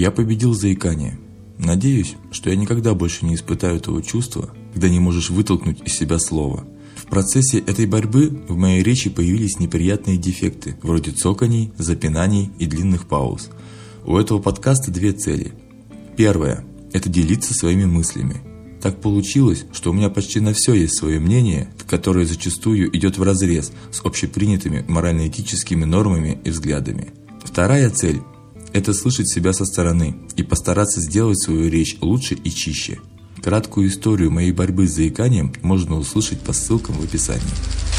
Я победил заикание. Надеюсь, что я никогда больше не испытаю того чувства, когда не можешь вытолкнуть из себя слово. В процессе этой борьбы в моей речи появились неприятные дефекты, вроде цоканий, запинаний и длинных пауз. У этого подкаста две цели. Первая – это делиться своими мыслями. Так получилось, что у меня почти на все есть свое мнение, которое зачастую идет вразрез с общепринятыми морально-этическими нормами и взглядами. Вторая цель это слышать себя со стороны и постараться сделать свою речь лучше и чище. Краткую историю моей борьбы с заиканием можно услышать по ссылкам в описании.